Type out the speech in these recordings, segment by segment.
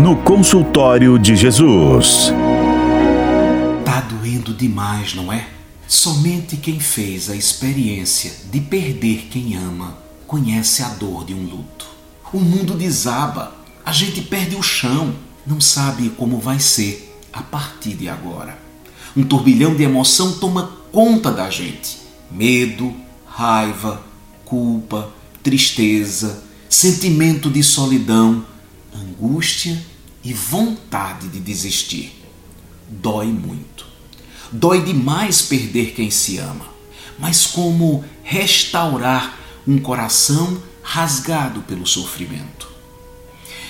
no consultório de Jesus. Tá doendo demais, não é? Somente quem fez a experiência de perder quem ama conhece a dor de um luto. O mundo desaba, a gente perde o chão, não sabe como vai ser a partir de agora. Um turbilhão de emoção toma conta da gente: medo, raiva, culpa, tristeza, sentimento de solidão, angústia e vontade de desistir. Dói muito. Dói demais perder quem se ama. Mas como restaurar um coração rasgado pelo sofrimento?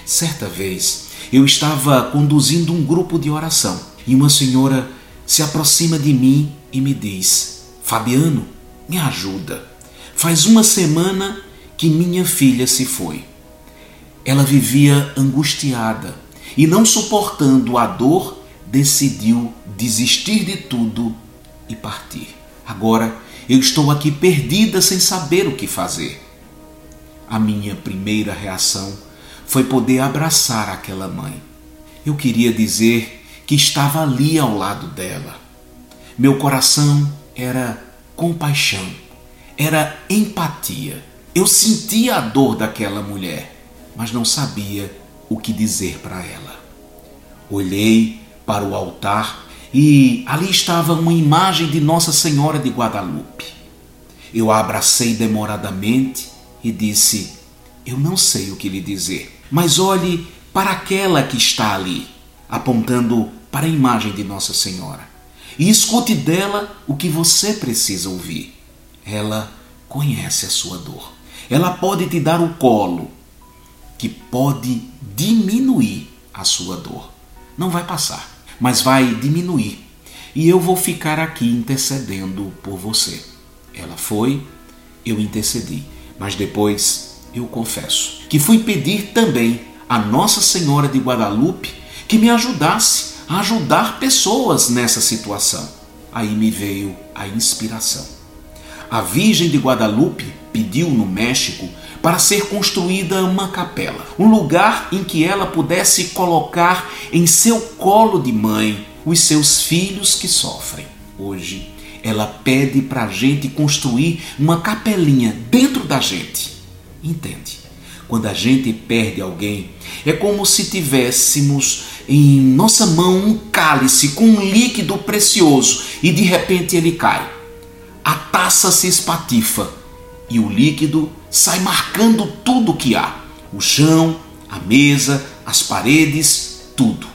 Certa vez eu estava conduzindo um grupo de oração e uma senhora se aproxima de mim e me diz: Fabiano, me ajuda. Faz uma semana que minha filha se foi. Ela vivia angustiada e, não suportando a dor, decidiu desistir de tudo e partir. Agora eu estou aqui perdida sem saber o que fazer. A minha primeira reação foi poder abraçar aquela mãe. Eu queria dizer que estava ali ao lado dela. Meu coração era compaixão, era empatia. Eu sentia a dor daquela mulher, mas não sabia o que dizer para ela. Olhei para o altar e ali estava uma imagem de Nossa Senhora de Guadalupe. Eu a abracei demoradamente e disse: Eu não sei o que lhe dizer, mas olhe para aquela que está ali, apontando para a imagem de Nossa Senhora, e escute dela o que você precisa ouvir. Ela conhece a sua dor ela pode te dar o colo que pode diminuir a sua dor. Não vai passar, mas vai diminuir. E eu vou ficar aqui intercedendo por você. Ela foi, eu intercedi, mas depois eu confesso que fui pedir também a Nossa Senhora de Guadalupe que me ajudasse a ajudar pessoas nessa situação. Aí me veio a inspiração a Virgem de Guadalupe pediu no México para ser construída uma capela, um lugar em que ela pudesse colocar em seu colo de mãe os seus filhos que sofrem. Hoje, ela pede para a gente construir uma capelinha dentro da gente. Entende? Quando a gente perde alguém, é como se tivéssemos em nossa mão um cálice com um líquido precioso e de repente ele cai a taça se espatifa e o líquido sai marcando tudo que há: o chão, a mesa, as paredes, tudo.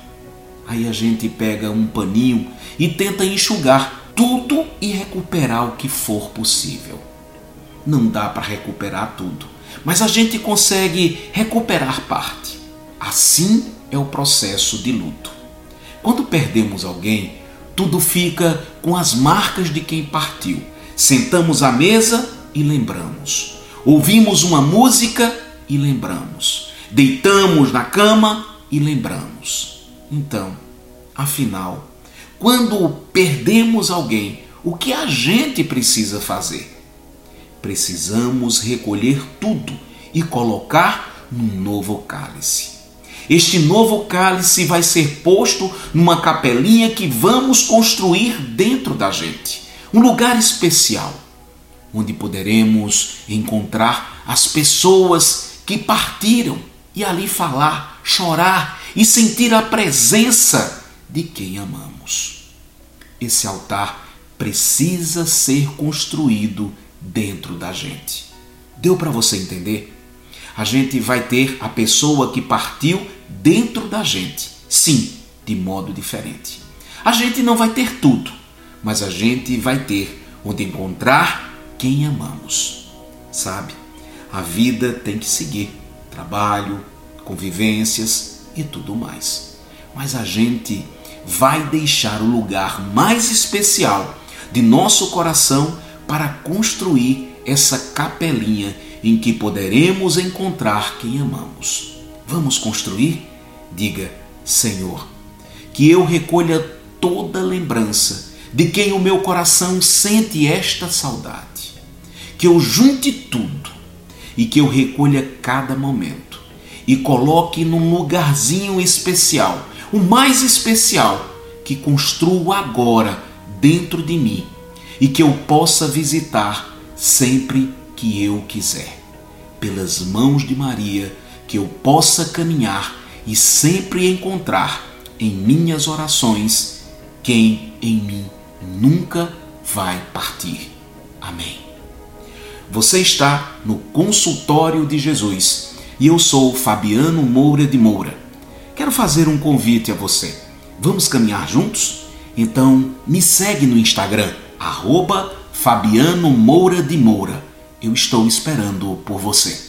Aí a gente pega um paninho e tenta enxugar tudo e recuperar o que for possível. Não dá para recuperar tudo, mas a gente consegue recuperar parte. Assim é o processo de luto. Quando perdemos alguém, tudo fica com as marcas de quem partiu Sentamos à mesa e lembramos. Ouvimos uma música e lembramos. Deitamos na cama e lembramos. Então, afinal, quando perdemos alguém, o que a gente precisa fazer? Precisamos recolher tudo e colocar num novo cálice. Este novo cálice vai ser posto numa capelinha que vamos construir dentro da gente um lugar especial onde poderemos encontrar as pessoas que partiram e ali falar, chorar e sentir a presença de quem amamos. Esse altar precisa ser construído dentro da gente. Deu para você entender? A gente vai ter a pessoa que partiu dentro da gente, sim, de modo diferente. A gente não vai ter tudo, mas a gente vai ter onde encontrar quem amamos. Sabe? A vida tem que seguir trabalho, convivências e tudo mais. Mas a gente vai deixar o lugar mais especial de nosso coração para construir essa capelinha em que poderemos encontrar quem amamos. Vamos construir? Diga, Senhor, que eu recolha toda lembrança de quem o meu coração sente esta saudade. Que eu junte tudo e que eu recolha cada momento e coloque num lugarzinho especial, o mais especial que construo agora dentro de mim e que eu possa visitar sempre que eu quiser. Pelas mãos de Maria, que eu possa caminhar e sempre encontrar em minhas orações quem em mim nunca vai partir. Amém. Você está no consultório de Jesus e eu sou Fabiano Moura de Moura. Quero fazer um convite a você. Vamos caminhar juntos? Então me segue no Instagram, arroba Fabiano Moura de Moura. Eu estou esperando por você.